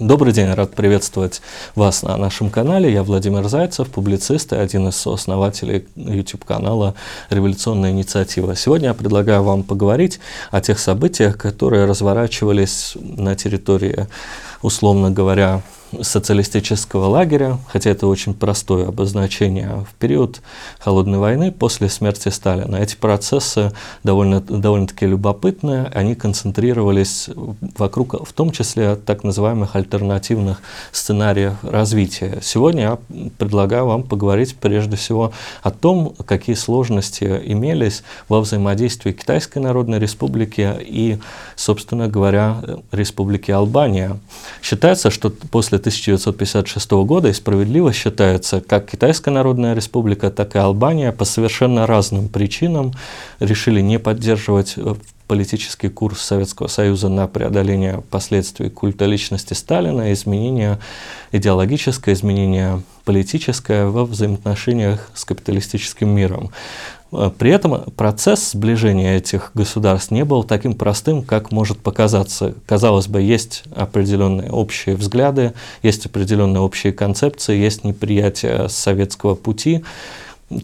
Добрый день, рад приветствовать вас на нашем канале. Я Владимир Зайцев, публицист и один из сооснователей YouTube-канала «Революционная инициатива». Сегодня я предлагаю вам поговорить о тех событиях, которые разворачивались на территории, условно говоря, социалистического лагеря, хотя это очень простое обозначение, в период Холодной войны после смерти Сталина. Эти процессы довольно, довольно-таки любопытные, они концентрировались вокруг, в том числе, так называемых альтернативных сценариев развития. Сегодня я предлагаю вам поговорить прежде всего о том, какие сложности имелись во взаимодействии Китайской Народной Республики и, собственно говоря, Республики Албания. Считается, что после 1956 года и справедливо считается, как Китайская Народная Республика, так и Албания по совершенно разным причинам решили не поддерживать э, политический курс Советского Союза на преодоление последствий культа личности Сталина, изменение идеологическое, изменение политическое во взаимоотношениях с капиталистическим миром. Э, при этом процесс сближения этих государств не был таким простым, как может показаться. Казалось бы, есть определенные общие взгляды, есть определенные общие концепции, есть неприятие советского пути,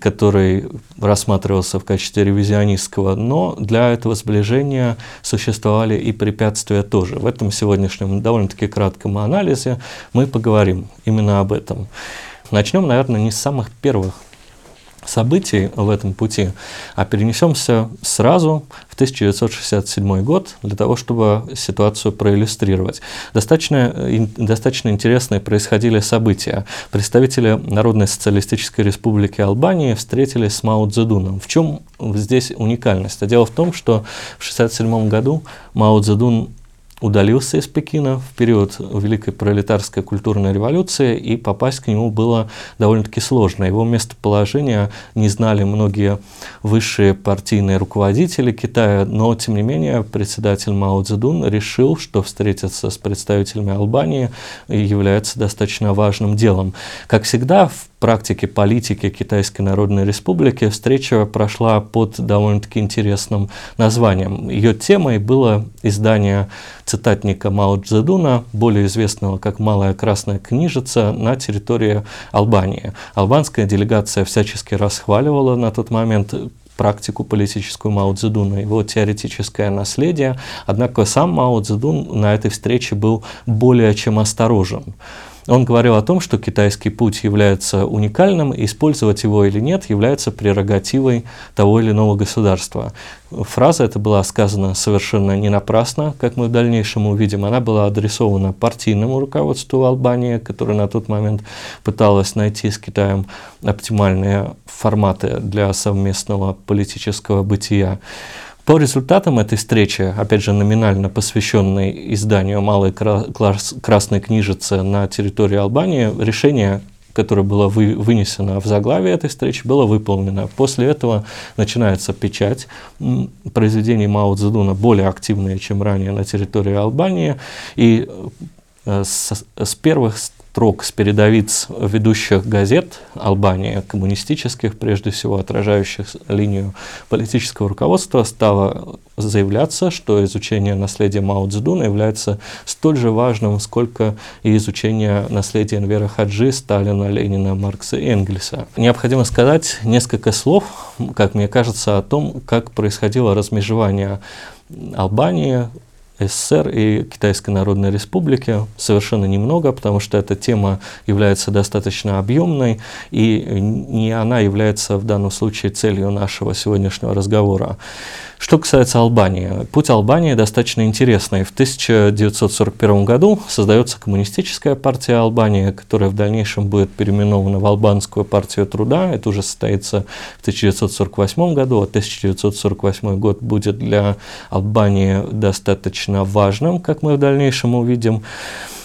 который рассматривался в качестве ревизионистского, но для этого сближения существовали и препятствия тоже. В этом сегодняшнем довольно-таки кратком анализе мы поговорим именно об этом. Начнем, наверное, не с самых первых событий в этом пути, а перенесемся сразу в 1967 год для того, чтобы ситуацию проиллюстрировать. Достаточно, достаточно интересные происходили события. Представители Народной социалистической республики Албании встретились с Мао Цзэдуном. В чем здесь уникальность? А дело в том, что в 1967 году Мао Цзэдун удалился из Пекина в период Великой пролетарской культурной революции, и попасть к нему было довольно-таки сложно. Его местоположение не знали многие высшие партийные руководители Китая, но, тем не менее, председатель Мао Цзэдун решил, что встретиться с представителями Албании является достаточно важным делом. Как всегда, в практике политики Китайской Народной Республики встреча прошла под довольно-таки интересным названием. Ее темой было издание цитатника Мао Цзэдуна, более известного как «Малая красная книжица» на территории Албании. Албанская делегация всячески расхваливала на тот момент практику политическую Мао Цзэдуна, его теоретическое наследие. Однако сам Мао Цзэдун на этой встрече был более чем осторожен. Он говорил о том, что китайский путь является уникальным, использовать его или нет является прерогативой того или иного государства. Фраза эта была сказана совершенно не напрасно, как мы в дальнейшем увидим. Она была адресована партийному руководству Албании, которое на тот момент пыталось найти с Китаем оптимальные форматы для совместного политического бытия. По результатам этой встречи, опять же номинально посвященной изданию «Малой красной книжицы» на территории Албании, решение которое было вы, вынесено в заглавие этой встречи, было выполнено. После этого начинается печать произведений Мао Цзэдуна, более активные, чем ранее на территории Албании. И э, с, с первых строк с передовиц ведущих газет Албании, коммунистических, прежде всего отражающих линию политического руководства, стало заявляться, что изучение наследия Мао Цзэдуна является столь же важным, сколько и изучение наследия Энвера Хаджи, Сталина, Ленина, Маркса и Энгельса. Необходимо сказать несколько слов, как мне кажется, о том, как происходило размежевание Албании СССР и Китайской Народной Республики совершенно немного, потому что эта тема является достаточно объемной, и не она является в данном случае целью нашего сегодняшнего разговора. Что касается Албании, путь Албании достаточно интересный. В 1941 году создается коммунистическая партия Албании, которая в дальнейшем будет переименована в Албанскую партию труда. Это уже состоится в 1948 году, а 1948 год будет для Албании достаточно важным, как мы в дальнейшем увидим.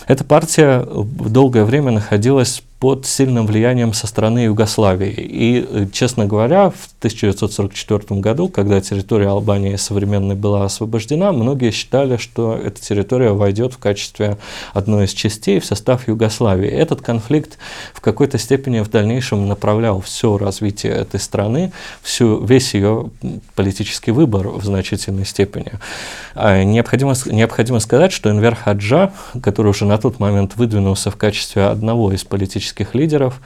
Эта партия долгое время находилась под сильным влиянием со стороны Югославии. И, э, честно говоря, в 1944 году, когда территория Албании современной была освобождена, многие считали, что эта территория войдет в качестве одной из частей в состав Югославии. Этот конфликт в какой-то степени в дальнейшем направлял все развитие этой страны, всю, весь ее политический выбор в значительной степени. А необходимо, необходимо сказать, что Энвер Хаджа, который уже на тот момент выдвинулся в качестве одного из политических политических лидеров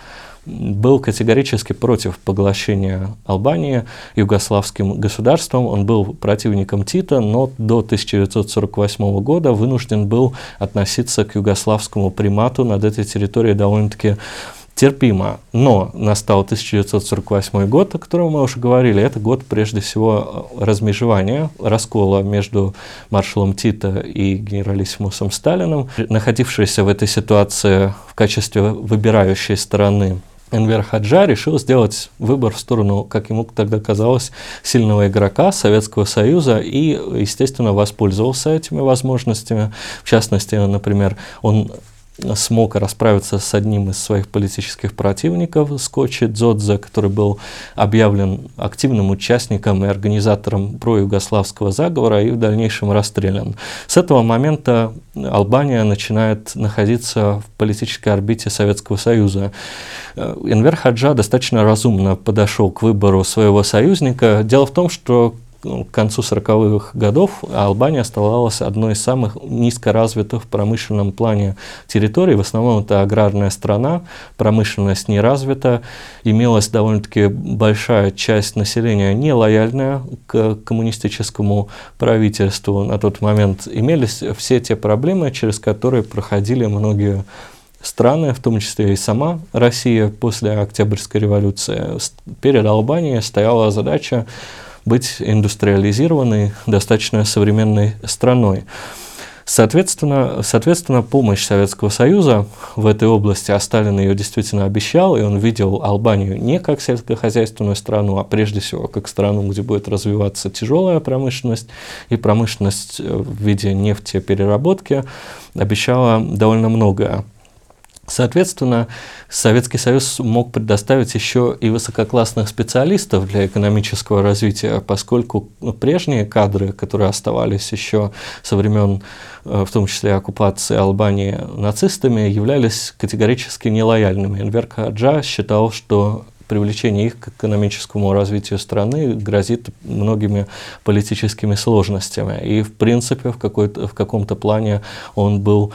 был категорически против поглощения Албании югославским государством. Он был противником Тита, но до 1948 года вынужден был относиться к югославскому примату над этой территорией довольно-таки терпимо. Но настал 1948 год, о котором мы уже говорили. Это год, прежде всего, размежевания, раскола между маршалом Тита и генералиссимусом Сталиным. Находившийся в этой ситуации в качестве выбирающей стороны Энвер Хаджа решил сделать выбор в сторону, как ему тогда казалось, сильного игрока Советского Союза и, естественно, воспользовался этими возможностями. В частности, например, он смог расправиться с одним из своих политических противников, Скотчи Дзодзе, который был объявлен активным участником и организатором проюгославского заговора и в дальнейшем расстрелян. С этого момента Албания начинает находиться в политической орбите Советского Союза. Энвер Хаджа достаточно разумно подошел к выбору своего союзника. Дело в том, что ну, к концу 40-х годов Албания оставалась одной из самых низкоразвитых в промышленном плане территорий. В основном это аграрная страна, промышленность не развита, имелась довольно-таки большая часть населения не лояльная к коммунистическому правительству на тот момент. Имелись все те проблемы, через которые проходили многие страны, в том числе и сама Россия после Октябрьской революции. Перед Албанией стояла задача быть индустриализированной, достаточно современной страной. Соответственно, соответственно, помощь Советского Союза в этой области, а Сталин ее действительно обещал, и он видел Албанию не как сельскохозяйственную страну, а прежде всего как страну, где будет развиваться тяжелая промышленность и промышленность в виде нефтепереработки, обещала довольно многое. Соответственно, Советский Союз мог предоставить еще и высококлассных специалистов для экономического развития, поскольку прежние кадры, которые оставались еще со времен, э, в том числе оккупации Албании нацистами, являлись категорически нелояльными. Энвер Каджа считал, что привлечение их к экономическому развитию страны грозит многими политическими сложностями. И, в принципе, в, в каком-то плане он был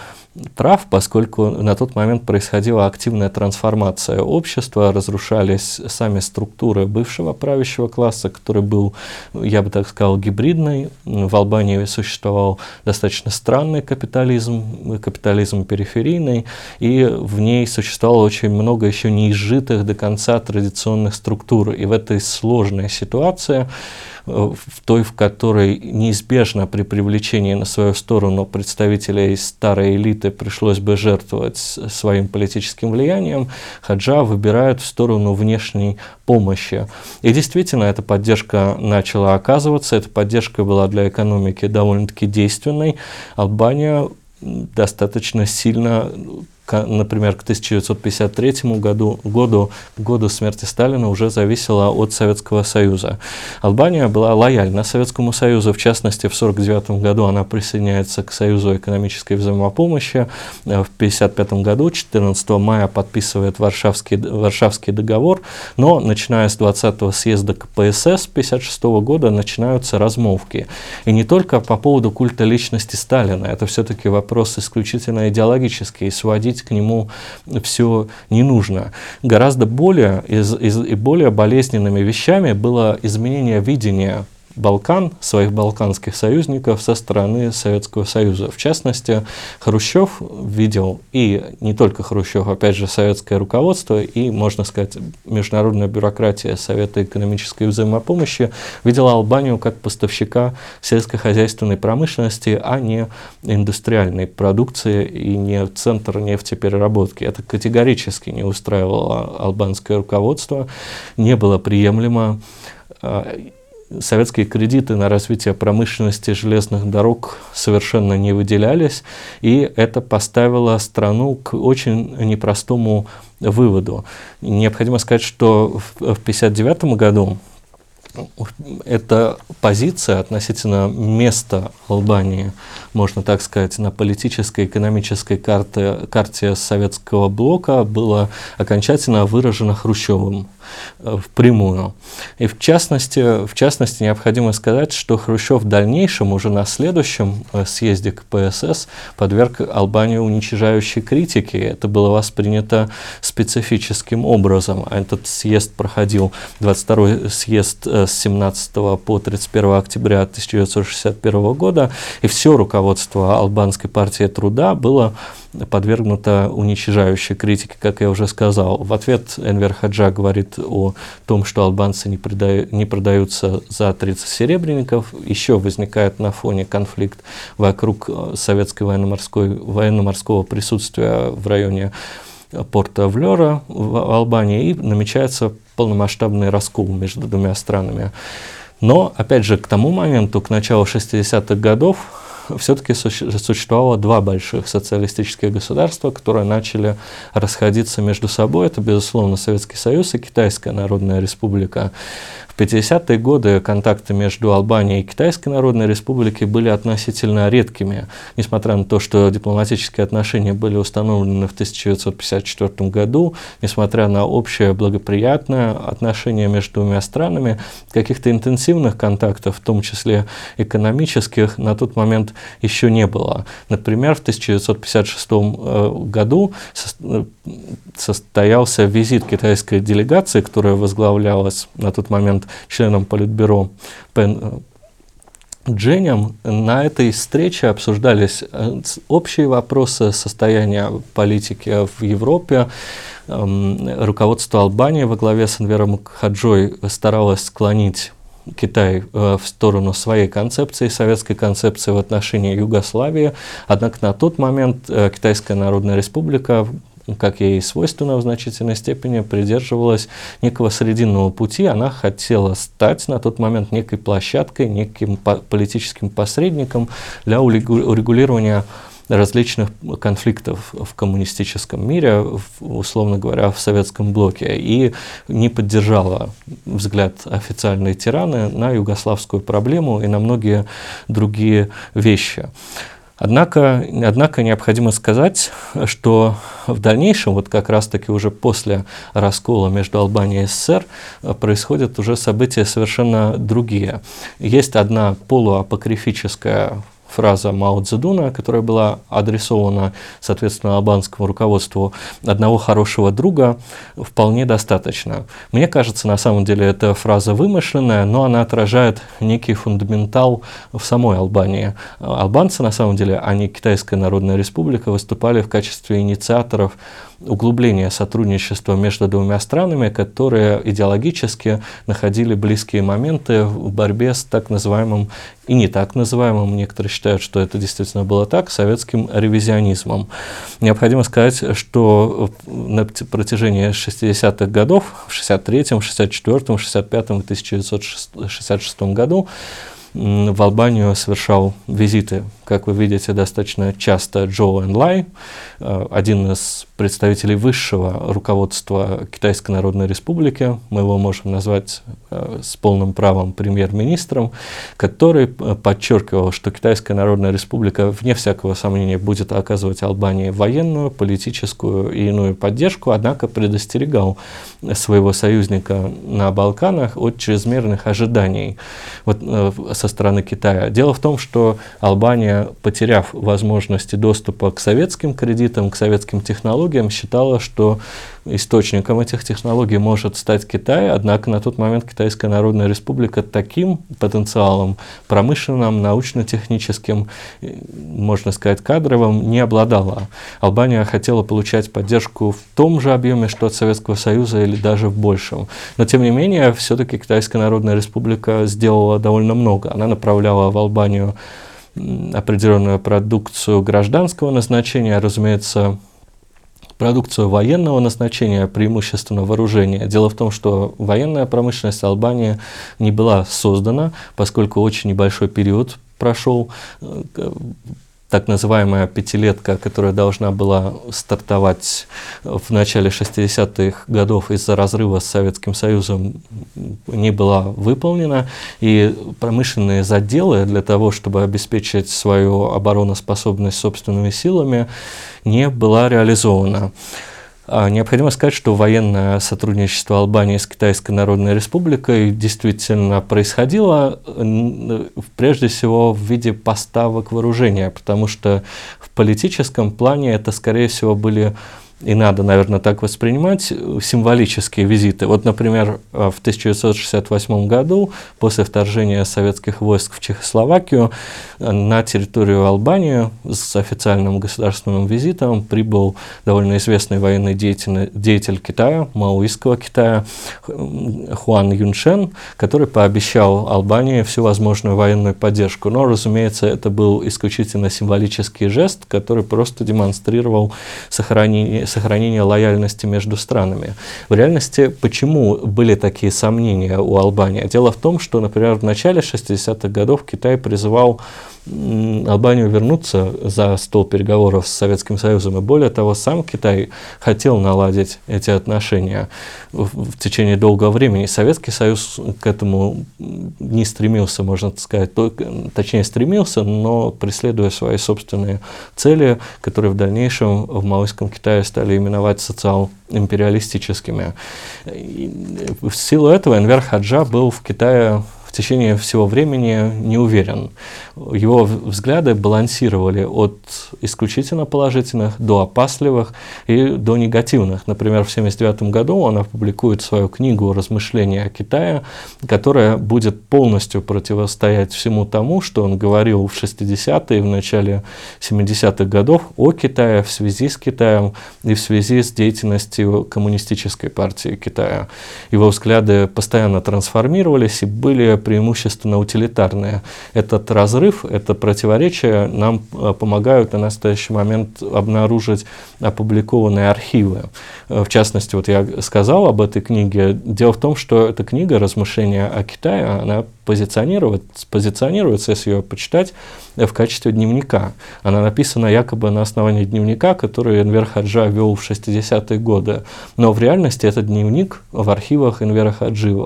прав, поскольку на тот момент происходила активная трансформация общества, разрушались сами структуры бывшего правящего класса, который был, я бы так сказал, гибридный. В Албании существовал достаточно странный капитализм, капитализм периферийный, и в ней существовало очень много еще неизжитых до конца традиционных структур. И в этой сложной ситуации в той, в которой неизбежно при привлечении на свою сторону представителей старой элиты пришлось бы жертвовать своим политическим влиянием, Хаджа выбирают в сторону внешней помощи. И действительно, эта поддержка начала оказываться, эта поддержка была для экономики довольно-таки действенной. Албания достаточно сильно например, к 1953 году, году, году смерти Сталина уже зависела от Советского Союза. Албания была лояльна Советскому Союзу, в частности, в 1949 году она присоединяется к Союзу экономической взаимопомощи. Э, в 1955 году, 14 мая, подписывает Варшавский, Варшавский договор, но начиная с 20-го съезда КПСС 1956 года начинаются размовки. И не только по поводу культа личности Сталина, это все-таки вопрос исключительно идеологический, и к нему все не нужно. Гораздо более, из, из, и более болезненными вещами было изменение видения Балкан, своих балканских союзников со стороны Советского Союза. В частности, Хрущев видел, и не только Хрущев, опять же, советское руководство и, можно сказать, международная бюрократия Совета экономической взаимопомощи видела Албанию как поставщика сельскохозяйственной промышленности, а не индустриальной продукции и не центр нефтепереработки. Это категорически не устраивало албанское руководство, не было приемлемо а, советские кредиты на развитие промышленности железных дорог совершенно не выделялись, и это поставило страну к очень непростому выводу. Необходимо сказать, что в 1959 году эта позиция относительно места Албании, можно так сказать, на политической, экономической карте, карте советского блока была окончательно выражена Хрущевым. Э, впрямую. И в частности, в частности, необходимо сказать, что Хрущев в дальнейшем, уже на следующем э, съезде КПСС, подверг Албанию уничижающей критике. Это было воспринято специфическим образом. Этот съезд проходил, 22-й съезд э, с 17 по 31 октября 1961 года, и все руководство Албанской партии труда было подвергнута уничижающей критике, как я уже сказал. В ответ Энвер Хаджа говорит о том, что албанцы не, продают, не продаются за 30 серебряников. Еще возникает на фоне конфликт вокруг э, советской военно-морской, военно-морского присутствия в районе порта Влера в Албании, и намечается полномасштабный раскол между двумя странами. Но, опять же, к тому моменту, к началу 60-х годов, все-таки существовало два больших социалистических государства, которые начали расходиться между собой. Это, безусловно, Советский Союз и Китайская Народная Республика. 50-е годы контакты между Албанией и Китайской Народной Республикой были относительно редкими, несмотря на то, что дипломатические отношения были установлены в 1954 году, несмотря на общее благоприятное отношение между двумя странами, каких-то интенсивных контактов, в том числе экономических, на тот момент еще не было. Например, в 1956 э, году э, состоялся визит китайской делегации, которая возглавлялась на тот момент членом Политбюро Пен э, Дженем. На этой встрече обсуждались э, общие вопросы состояния политики в Европе. Эм, руководство Албании во главе с Анвером Хаджой старалось склонить Китай э, в сторону своей концепции, советской концепции в отношении Югославии. Однако на тот момент Китайская Народная Республика как ей свойственно в значительной степени, придерживалась некого срединного пути. Она хотела стать на тот момент некой площадкой, неким политическим посредником для урегулирования различных конфликтов в коммунистическом мире, условно говоря, в советском блоке, и не поддержала взгляд официальной тираны на югославскую проблему и на многие другие вещи. Однако, однако необходимо сказать, что в дальнейшем, вот как раз-таки уже после раскола между Албанией и СССР, происходят уже события совершенно другие. Есть одна полуапокрифическая фраза Мао Цзэдуна, которая была адресована, соответственно, албанскому руководству одного хорошего друга, вполне достаточно. Мне кажется, на самом деле эта фраза вымышленная, но она отражает некий фундаментал в самой Албании. Албанцы, на самом деле, а не Китайская Народная Республика, выступали в качестве инициаторов углубления сотрудничества между двумя странами, которые идеологически находили близкие моменты в борьбе с так называемым и не так называемым, некоторые считают, что это действительно было так, советским ревизионизмом. Необходимо сказать, что на протяжении 60-х годов, в 63-м, 64-м, 65-м и 1966 году в Албанию совершал визиты, как вы видите, достаточно часто Джо Энлай, э, один из представителей высшего руководства Китайской Народной Республики, мы его можем назвать э, с полным правом премьер-министром, который э, подчеркивал, что Китайская Народная Республика, вне всякого сомнения, будет оказывать Албании военную, политическую и иную поддержку, однако предостерегал своего союзника на Балканах от чрезмерных ожиданий вот, со стороны Китая. Дело в том, что Албания, потеряв возможности доступа к советским кредитам, к советским технологиям, считала, что источником этих технологий может стать Китай, однако на тот момент Китайская Народная Республика таким потенциалом промышленным, научно-техническим, можно сказать, кадровым не обладала. Албания хотела получать поддержку в том же объеме, что от Советского Союза или даже в большем. Но тем не менее, все-таки Китайская Народная Республика сделала довольно много. Она направляла в Албанию определенную продукцию гражданского назначения, разумеется, продукцию военного назначения, преимущественно вооружения. Дело в том, что военная промышленность Албании не была создана, поскольку очень небольшой период прошел э, так называемая пятилетка, которая должна была стартовать в начале 60-х годов из-за разрыва с Советским Союзом, не была выполнена. И промышленные заделы для того, чтобы обеспечить свою обороноспособность собственными силами, не была реализована. А, необходимо сказать, что военное сотрудничество Албании с Китайской Народной Республикой действительно происходило прежде всего в виде поставок вооружения, потому что в политическом плане это, скорее всего, были и надо, наверное, так воспринимать, символические визиты. Вот, например, в 1968 году, после вторжения советских войск в Чехословакию, на территорию Албании с официальным государственным визитом прибыл довольно известный военный деятель, деятель Китая, маоистского Китая, Хуан Юншен, который пообещал Албании всю возможную военную поддержку. Но, разумеется, это был исключительно символический жест, который просто демонстрировал сохранение сохранения лояльности между странами. В реальности, почему были такие сомнения у Албании? Дело в том, что, например, в начале 60-х годов Китай призывал Албанию вернуться за стол переговоров с Советским Союзом. И более того, сам Китай хотел наладить эти отношения в, течение долгого времени. Советский Союз к этому не стремился, можно сказать, точнее стремился, но преследуя свои собственные цели, которые в дальнейшем в Маоистском Китае стали именовать социал-империалистическими. В силу этого Энвер Хаджа был в Китае в течение всего времени не уверен. Его взгляды балансировали от исключительно положительных до опасливых и до негативных. Например, в 1979 году он опубликует свою книгу «Размышления о Китае», которая будет полностью противостоять всему тому, что он говорил в 60-е и в начале 70-х годов о Китае в связи с Китаем и в связи с деятельностью коммунистической партии Китая. Его взгляды постоянно трансформировались и были преимущественно утилитарные. Этот разрыв, это противоречие нам э, помогают на настоящий момент обнаружить опубликованные архивы. Э, в частности, вот я сказал об этой книге. Дело в том, что эта книга «Размышления о Китае», она позиционируется, позиционируется, если ее почитать, в качестве дневника. Она написана якобы на основании дневника, который Энвер Хаджа вел в 60-е годы. Но в реальности этот дневник в архивах Энвера Хаджи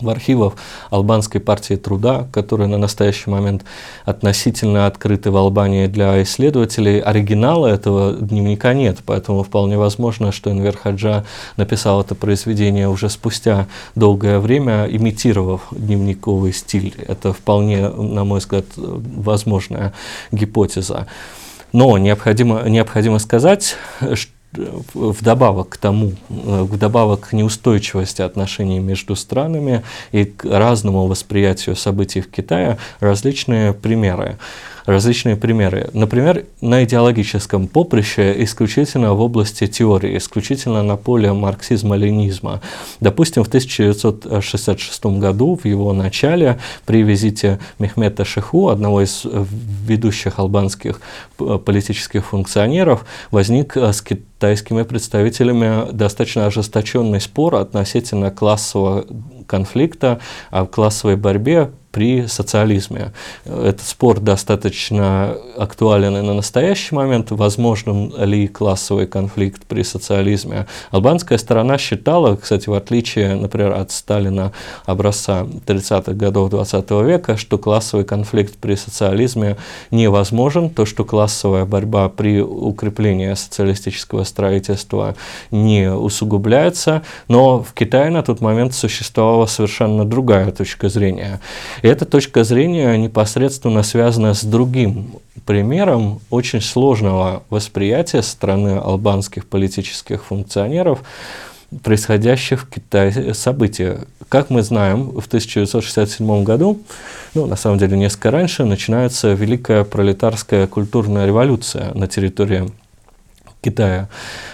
в архивах Албанской партии труда, которые на настоящий момент относительно открыты в Албании для исследователей. Оригинала этого дневника нет, поэтому вполне возможно, что Энвер Хаджа написал это произведение уже спустя долгое время, имитировав дневниковый стиль. Это вполне, на мой взгляд, возможная гипотеза. Но необходимо, необходимо сказать, что вдобавок к тому, э, вдобавок к неустойчивости отношений между странами и к разному восприятию событий в Китае различные примеры различные примеры. Например, на идеологическом поприще исключительно в области теории, исключительно на поле марксизма-ленизма. Допустим, в 1966 году, в его начале, при визите Мехмета Шиху, одного из ведущих албанских политических функционеров, возник с китайскими представителями достаточно ожесточенный спор относительно классового конфликта, о классовой борьбе при социализме. Этот спор достаточно актуален и на настоящий момент. Возможен ли классовый конфликт при социализме? Албанская сторона считала, кстати, в отличие, например, от Сталина образца 30-х годов 20 века, что классовый конфликт при социализме невозможен, то, что классовая борьба при укреплении социалистического строительства не усугубляется, но в Китае на тот момент существовала совершенно другая точка зрения. И эта точка зрения непосредственно связана с другим примером очень сложного восприятия стороны албанских политических функционеров происходящих в Китае событий. Как мы знаем, в 1967 году, ну, на самом деле несколько раньше, начинается Великая пролетарская культурная революция на территории Китая.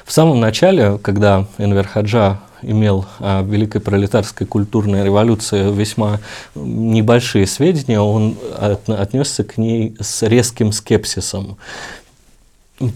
В самом начале, когда Энвер Хаджа имел о Великой пролетарской культурной революции весьма небольшие сведения, он отнесся к ней с резким скепсисом.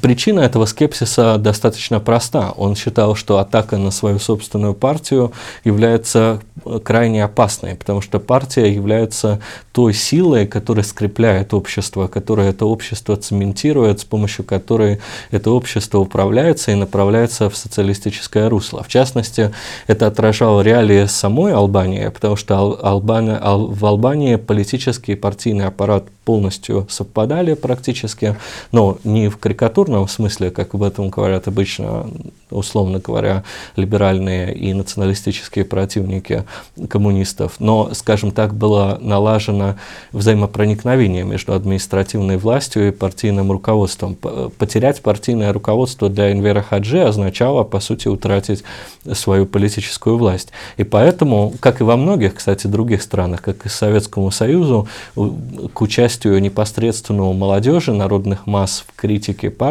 Причина этого скепсиса достаточно проста. Он считал, что атака на свою собственную партию является крайне опасной, потому что партия является той силой, которая скрепляет общество, которая это общество цементирует, с помощью которой это общество управляется и направляется в социалистическое русло. В частности, это отражало реалии самой Албании, потому что Албания, в Албании политический и партийный аппарат полностью совпадали практически, но не в карикатурном смысле, как об этом говорят обычно, условно говоря, либеральные и националистические противники коммунистов, но, скажем так, было налажено взаимопроникновение между административной властью и партийным руководством. Потерять партийное руководство для Энвера Хаджи означало, по сути, утратить свою политическую власть. И поэтому, как и во многих, кстати, других странах, как и Советскому Союзу, к участию непосредственного молодежи, народных масс в критике партии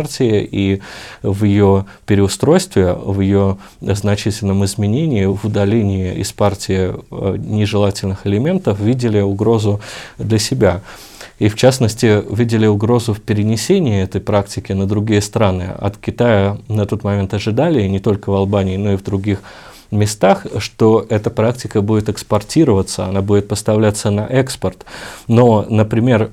и в ее переустройстве, в ее значительном изменении, в удалении из партии э, нежелательных элементов, видели угрозу для себя. И в частности видели угрозу в перенесении этой практики на другие страны. От Китая на тот момент ожидали, и не только в Албании, но и в других местах, что эта практика будет экспортироваться, она будет поставляться на экспорт. Но, например,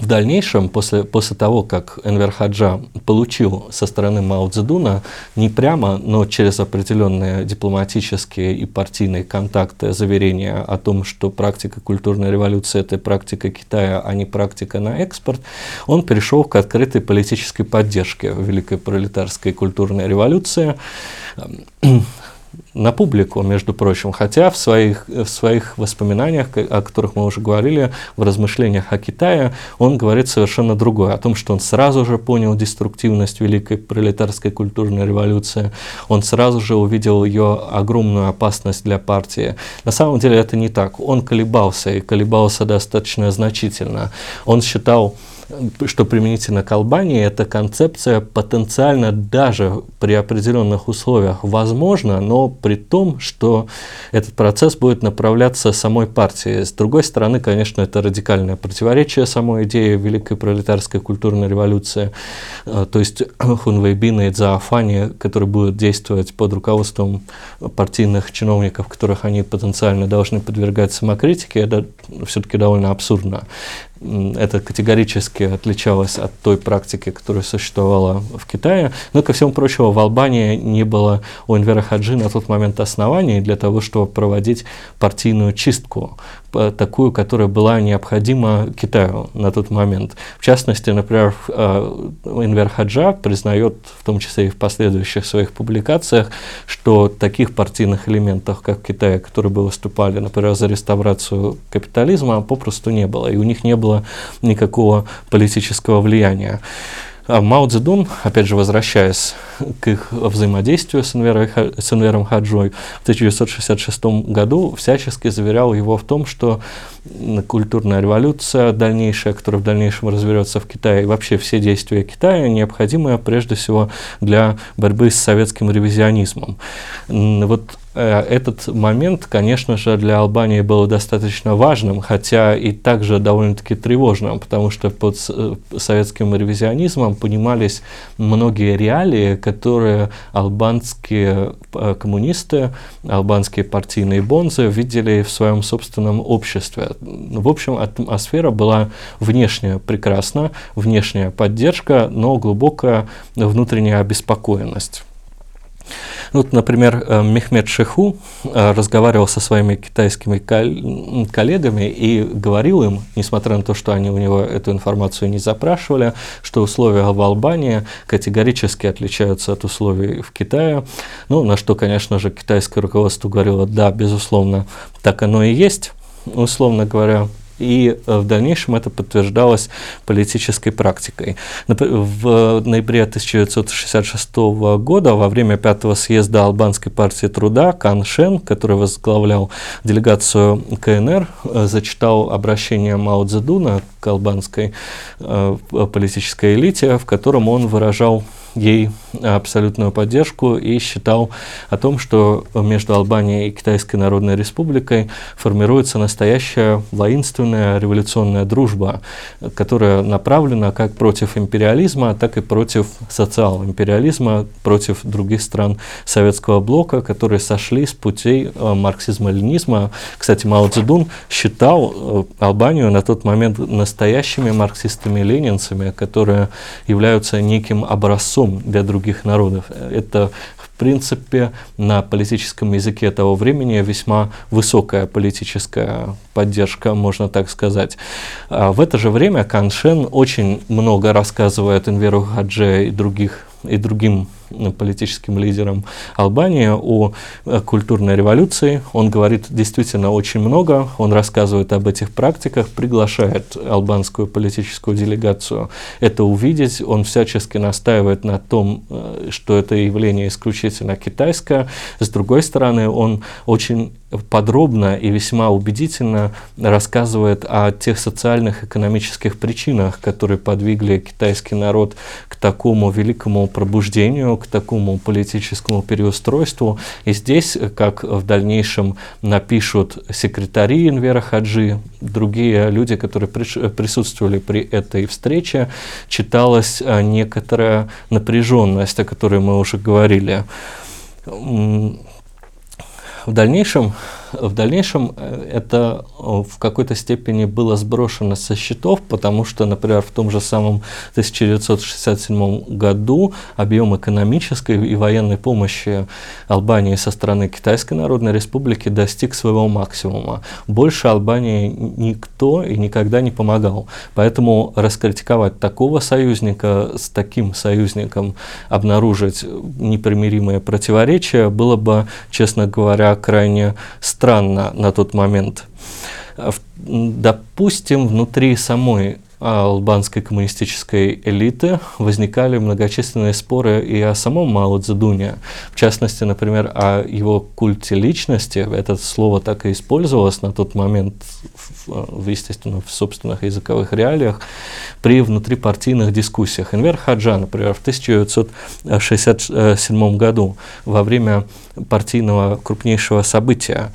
в дальнейшем, после, после того, как Энвер Хаджа получил со стороны Мао Цзэдуна не прямо, но через определенные дипломатические и партийные контакты заверения о том, что практика культурной революции – это практика Китая, а не практика на экспорт, он перешел к открытой политической поддержке Великой пролетарской культурной революции на публику, между прочим, хотя в своих, в своих воспоминаниях, о которых мы уже говорили, в размышлениях о Китае, он говорит совершенно другое, о том, что он сразу же понял деструктивность Великой пролетарской культурной революции, он сразу же увидел ее огромную опасность для партии. На самом деле это не так. Он колебался, и колебался достаточно значительно. Он считал, что применительно к Албании, эта концепция потенциально даже при определенных условиях возможна, но при том, что этот процесс будет направляться самой партией. С другой стороны, конечно, это радикальное противоречие самой идеи Великой пролетарской культурной революции, э, то есть Хунвейбина и Дзаафани, которые будут действовать под руководством партийных чиновников, которых они потенциально должны подвергать самокритике, это все-таки довольно абсурдно это категорически отличалось от той практики, которая существовала в Китае. Но, ко всему прочему, в Албании не было у Энвера Хаджи на тот момент оснований для того, чтобы проводить партийную чистку такую, которая была необходима Китаю на тот момент. В частности, например, э, Энвер Хаджа признает, в том числе и в последующих своих публикациях, что таких партийных элементов, как в Китае, которые бы выступали, например, за реставрацию капитализма, попросту не было, и у них не было никакого политического влияния. А Мао Цзэдун, опять же, возвращаясь к их взаимодействию с, Энверой, с Энвером Хаджой, в 1966 году всячески заверял его в том, что культурная революция дальнейшая, которая в дальнейшем разберется в Китае, и вообще все действия Китая необходимы прежде всего для борьбы с советским ревизионизмом. Вот Э, этот момент, конечно же, для Албании был достаточно важным, хотя и также довольно-таки тревожным, потому что под э, советским ревизионизмом понимались многие реалии, которые албанские э, коммунисты, албанские партийные бонзы видели в своем собственном обществе. В общем, атмосфера была внешне прекрасна, внешняя поддержка, но глубокая внутренняя обеспокоенность. Вот, например, э, Мехмед Шеху э, разговаривал со своими китайскими коллегами и говорил им, несмотря на то, что они у него эту информацию не запрашивали, что условия в Албании категорически отличаются от условий в Китае. Ну, на что, конечно же, китайское руководство говорило, да, безусловно, так оно и есть. Условно говоря, и э, в дальнейшем это подтверждалось политической практикой. В ноябре 1966 года во время пятого съезда Албанской партии труда Кан Шен, который возглавлял делегацию КНР, э, зачитал обращение Мао Цзэдуна к албанской э, политической элите, в котором он выражал ей абсолютную поддержку и считал о том, что между Албанией и Китайской Народной Республикой формируется настоящая воинственная революционная дружба, которая направлена как против империализма, так и против социал-империализма, против других стран советского блока, которые сошли с путей э, марксизма-ленизма. Кстати, Мао Цзэдун считал э, Албанию на тот момент настоящими марксистами-ленинцами, которые являются неким образцом для других народов. Это в принципе, на политическом языке того времени весьма высокая политическая поддержка, можно так сказать. А в это же время Каншен очень много рассказывает Энверу Хадже и других и другим политическим лидерам Албании о э, культурной революции. Он говорит действительно очень много, он рассказывает об этих практиках, приглашает албанскую политическую делегацию это увидеть. Он всячески настаивает на том, э, что это явление исключительно китайское. С другой стороны, он очень подробно и весьма убедительно рассказывает о тех социальных экономических причинах, которые подвигли китайский народ к такому великому пробуждению, к такому политическому переустройству. И здесь, как в дальнейшем напишут секретари Инвера Хаджи, другие люди, которые присутствовали при этой встрече, читалась а, некоторая напряженность, о которой мы уже говорили. В дальнейшем в дальнейшем э, это э, в какой-то степени было сброшено со счетов, потому что, например, в том же самом 1967 году объем экономической и военной помощи Албании со стороны Китайской Народной Республики достиг своего максимума. Больше Албании никто и никогда не помогал. Поэтому раскритиковать такого союзника с таким союзником, обнаружить непримиримые противоречия было бы, честно говоря, крайне странно странно на тот момент. Допустим, внутри самой албанской коммунистической элиты возникали многочисленные споры и о самом Мао Цзэдуне. В частности, например, о его культе личности. Это слово так и использовалось на тот момент, в, естественно, в собственных языковых реалиях, при внутрипартийных дискуссиях. Энвер Хаджа, например, в 1967 году во время партийного крупнейшего события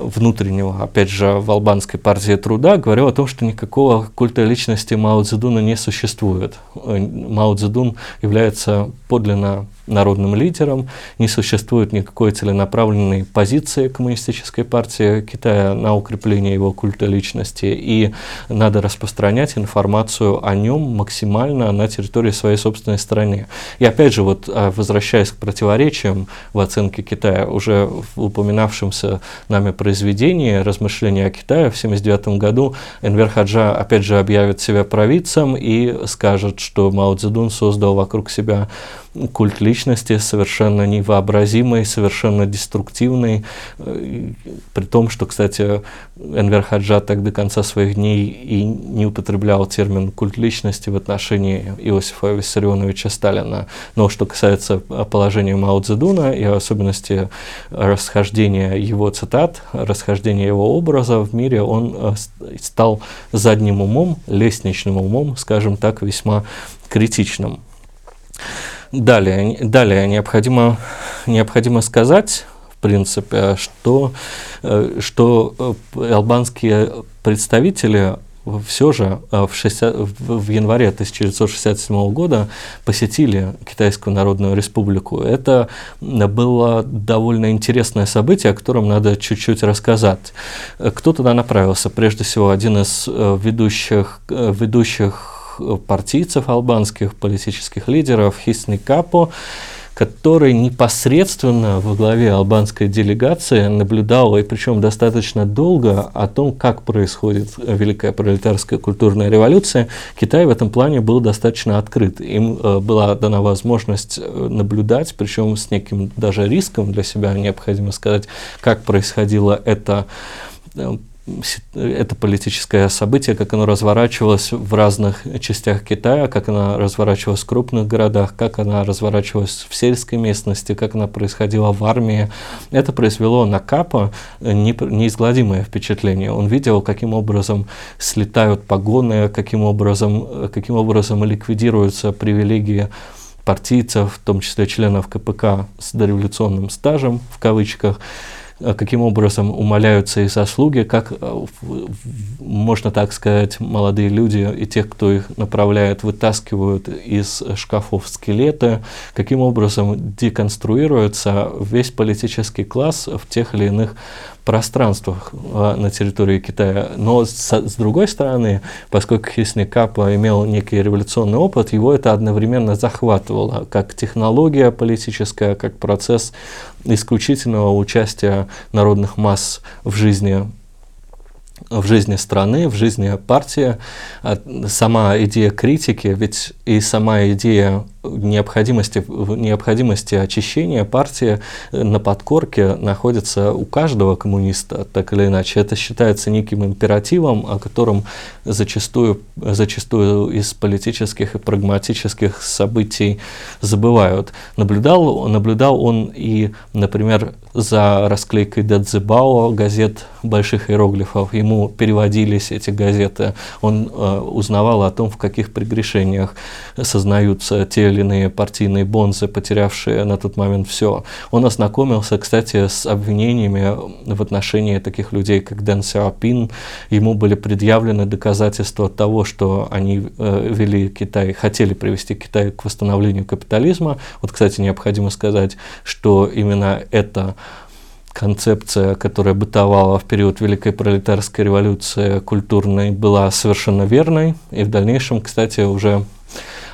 внутреннего, опять же, в албанской партии труда, говорил о том, что никакого культа личности Мао Цзэдуна не существует. Мао Цзэдун является подлинно народным лидером, не существует никакой целенаправленной позиции коммунистической партии Китая на укрепление его культа личности, и надо распространять информацию о нем максимально на территории своей собственной страны. И опять же, вот а, возвращаясь к противоречиям в оценке Китая, уже в упоминавшемся нами произведении «Размышления о Китае» в 1979 году Энвер Хаджа опять же объявит себя провидцем и скажет, что Мао Цзэдун создал вокруг себя культ личности совершенно невообразимый, совершенно деструктивный, э, при том, что, кстати, Энвер Хаджа так до конца своих дней и не употреблял термин культ личности в отношении Иосифа Виссарионовича Сталина. Но что касается положения Мао Цзэдуна и особенности расхождения его цитат, расхождения его образа в мире, он э, стал задним умом, лестничным умом, скажем так, весьма критичным. Далее, далее необходимо, необходимо сказать, в принципе, что, э, что э, албанские представители все же э, в, 60, в январе 1967 года посетили Китайскую Народную Республику. Это было довольно интересное событие, о котором надо чуть-чуть рассказать. Кто туда направился? Прежде всего, один из ведущих, ведущих партийцев албанских, политических лидеров Хисни Капо, который непосредственно во главе албанской делегации наблюдал, и причем достаточно долго, о том, как происходит Великая пролетарская культурная революция. Китай в этом плане был достаточно открыт. Им э, была дана возможность э, наблюдать, причем с неким даже риском для себя, необходимо сказать, как происходило это э, это политическое событие, как оно разворачивалось в разных частях Китая, как оно разворачивалось в крупных городах, как оно разворачивалось в сельской местности, как оно происходило в армии. Это произвело на Капа неизгладимое впечатление. Он видел, каким образом слетают погоны, каким образом, каким образом ликвидируются привилегии партийцев, в том числе членов КПК с дореволюционным стажем, в кавычках, каким образом умаляются их заслуги, как, э, можно так сказать, молодые люди и тех, кто их направляет, вытаскивают из шкафов скелеты, каким образом деконструируется весь политический класс в тех или иных пространствах э, на территории Китая. Но с, с другой стороны, поскольку Хисни Капа имел некий революционный опыт, его это одновременно захватывало как технология политическая, как процесс исключительного участия народных масс в жизни в жизни страны, в жизни партии. А сама идея критики, ведь и сама идея необходимости, необходимости очищения партии на подкорке находится у каждого коммуниста, так или иначе. Это считается неким императивом, о котором зачастую, зачастую из политических и прагматических событий забывают. Наблюдал, наблюдал он и, например, за расклейкой Дадзебао газет больших иероглифов. Ему переводились эти газеты. Он э, узнавал о том, в каких прегрешениях сознаются те или иные партийные бонзы, потерявшие на тот момент все. Он ознакомился, кстати, с обвинениями в отношении таких людей, как Дэн Сяопин. Ему были предъявлены доказательства того, что они э, вели Китай, хотели привести Китай к восстановлению капитализма. Вот, кстати, необходимо сказать, что именно это концепция, которая бытовала в период Великой пролетарской революции культурной, была совершенно верной. И в дальнейшем, кстати, уже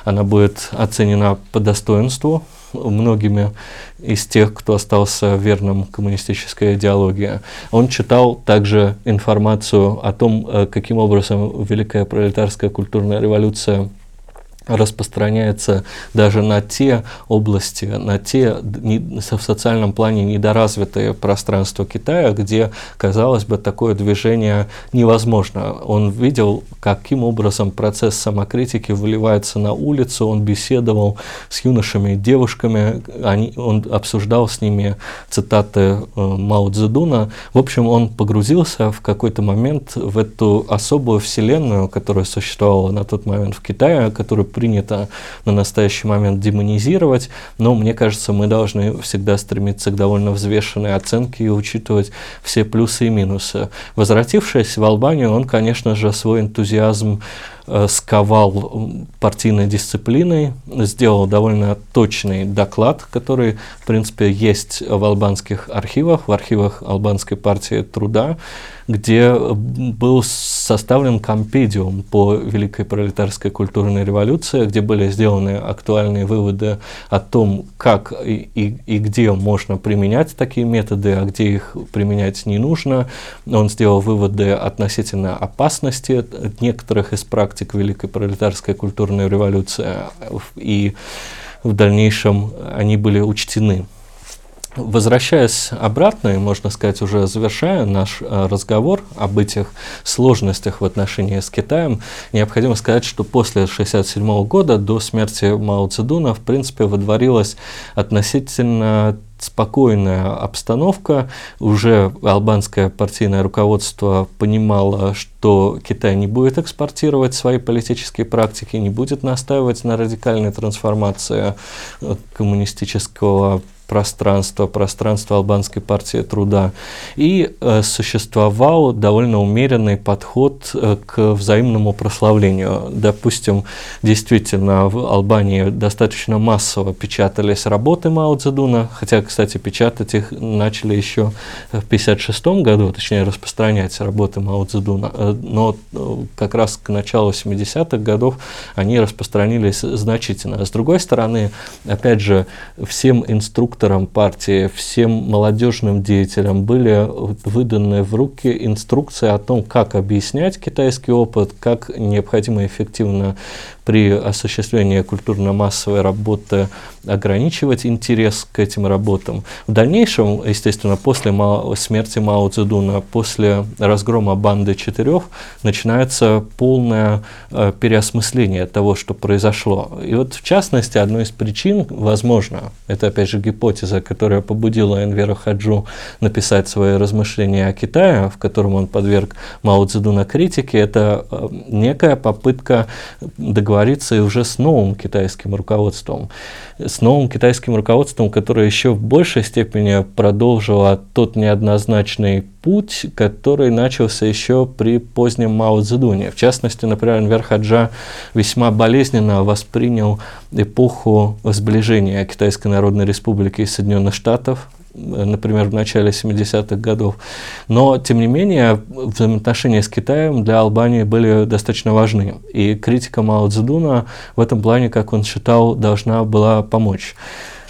она будет оценена по достоинству многими из тех, кто остался верным коммунистической идеологии. Он читал также информацию о том, э, каким образом Великая пролетарская культурная революция распространяется даже на те области, на те не, в социальном плане недоразвитые пространства Китая, где, казалось бы, такое движение невозможно. Он видел, каким образом процесс самокритики выливается на улицу, он беседовал с юношами и девушками, они, он обсуждал с ними цитаты э, Мао Цзэдуна. В общем, он погрузился в какой-то момент в эту особую вселенную, которая существовала на тот момент в Китае, которую принято на настоящий момент демонизировать, но мне кажется, мы должны всегда стремиться к довольно взвешенной оценке и учитывать все плюсы и минусы. Возвратившись в Албанию, он, конечно же, свой энтузиазм сковал партийной дисциплиной, сделал довольно точный доклад, который, в принципе, есть в албанских архивах, в архивах Албанской партии труда, где был составлен компедиум по Великой пролетарской культурной революции, где были сделаны актуальные выводы о том, как и, и, и где можно применять такие методы, а где их применять не нужно. Он сделал выводы относительно опасности некоторых из практик практик Великой пролетарской культурной революции, и в дальнейшем они были учтены. Возвращаясь обратно, и, можно сказать, уже завершая наш э, разговор об этих сложностях в отношении с Китаем, необходимо сказать, что после 1967 года, до смерти Мао Цзэдуна, в принципе, водворилась относительно спокойная обстановка. Уже албанское партийное руководство понимало, что Китай не будет экспортировать свои политические практики, не будет настаивать на радикальной трансформации э, коммунистического пространство, пространство албанской партии труда. И э, существовал довольно умеренный подход э, к взаимному прославлению. Допустим, действительно, в Албании достаточно массово печатались работы Мао Цзэдуна, хотя, кстати, печатать их начали еще в 1956 году, точнее, распространять работы Мао Цзэдуна, э, но э, как раз к началу 70-х годов они распространились значительно. С другой стороны, опять же, всем инструкторам инструкторам партии, всем молодежным деятелям были выданы в руки инструкции о том, как объяснять китайский опыт, как необходимо эффективно при осуществлении культурно-массовой работы ограничивать интерес к этим работам. В дальнейшем, естественно, после Мао, смерти Мао Цзэдуна, после разгрома банды четырех, начинается полное э, переосмысление того, что произошло. И вот, в частности, одной из причин, возможно, это опять же гипотеза, которая побудила Энвера Хаджу написать свои размышления о Китае, в котором он подверг Мао Цзэдуна критике, это э, некая попытка договориться и уже с новым китайским руководством. С новым китайским руководством, которое еще в большей степени продолжило тот неоднозначный путь, который начался еще при позднем Мао Цзэдуне. В частности, например, Энвер Хаджа весьма болезненно воспринял эпоху сближения Китайской Народной Республики и Соединенных Штатов, например, в начале 70-х годов. Но, тем не менее, взаимоотношения с Китаем для Албании были достаточно важны. И критика Мао Цзэдуна в этом плане, как он считал, должна была помочь.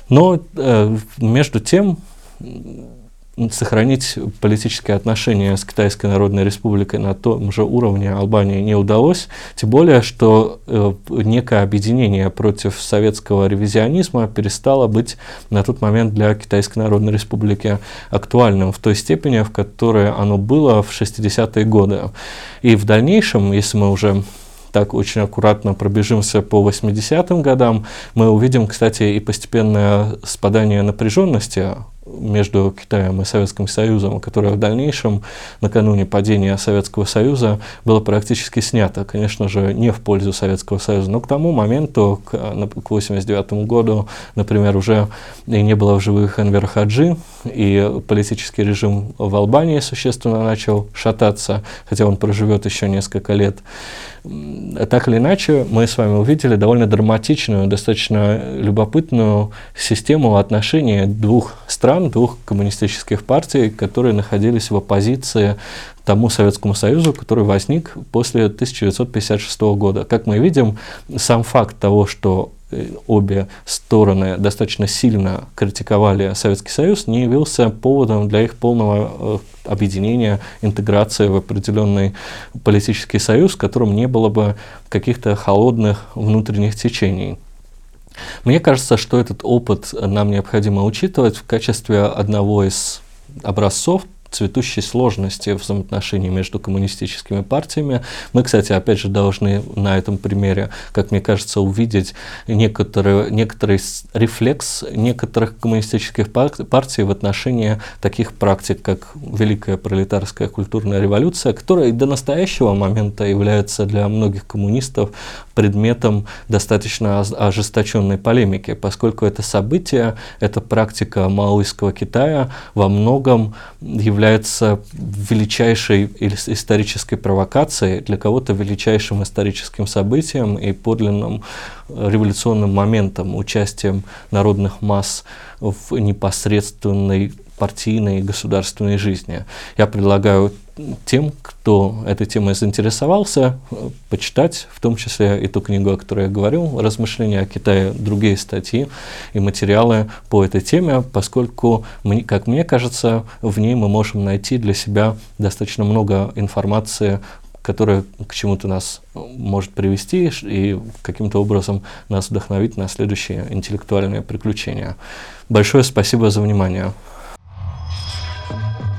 Но э, между тем сохранить политические отношения с Китайской Народной Республикой на том же уровне Албании не удалось, тем более, что э, некое объединение против советского ревизионизма перестало быть на тот момент для Китайской Народной Республики актуальным в той степени, в которой оно было в 60-е годы. И в дальнейшем, если мы уже так очень аккуратно пробежимся по 80-м годам, мы увидим, кстати, и постепенное спадание напряженности между Китаем и Советским Союзом, которое в дальнейшем, накануне падения Советского Союза, было практически снято. Конечно же, не в пользу Советского Союза, но к тому моменту, к 1989 году, например, уже и не было в живых Энвер Хаджи, и политический режим в Албании существенно начал шататься, хотя он проживет еще несколько лет. Так или иначе, мы с вами увидели довольно драматичную, достаточно любопытную систему отношений двух стран, двух коммунистических партий, которые находились в оппозиции тому Советскому Союзу, который возник после 1956 года. Как мы видим, сам факт того, что Э, обе стороны достаточно сильно критиковали Советский Союз, не явился поводом для их полного э, объединения, интеграции в определенный политический союз, в котором не было бы каких-то холодных внутренних течений. Мне кажется, что этот опыт нам необходимо учитывать в качестве одного из образцов цветущей сложности взаимоотношений между коммунистическими партиями. Мы, кстати, опять же должны на этом примере, как мне кажется, увидеть некоторый, некоторый рефлекс некоторых коммунистических партий в отношении таких практик, как Великая пролетарская культурная революция, которая до настоящего момента является для многих коммунистов предметом достаточно ожесточенной полемики, поскольку это событие, эта практика маоистского Китая во многом является величайшей исторической провокацией, для кого-то величайшим историческим событием и подлинным революционным моментом, участием народных масс в непосредственной партийной и государственной жизни. Я предлагаю тем, кто этой темой заинтересовался, почитать, в том числе и ту книгу, о которой я говорил, «Размышления о Китае», другие статьи и материалы по этой теме, поскольку, как мне кажется, в ней мы можем найти для себя достаточно много информации которая к чему-то нас может привести и каким-то образом нас вдохновить на следующие интеллектуальные приключения. Большое спасибо за внимание. thank you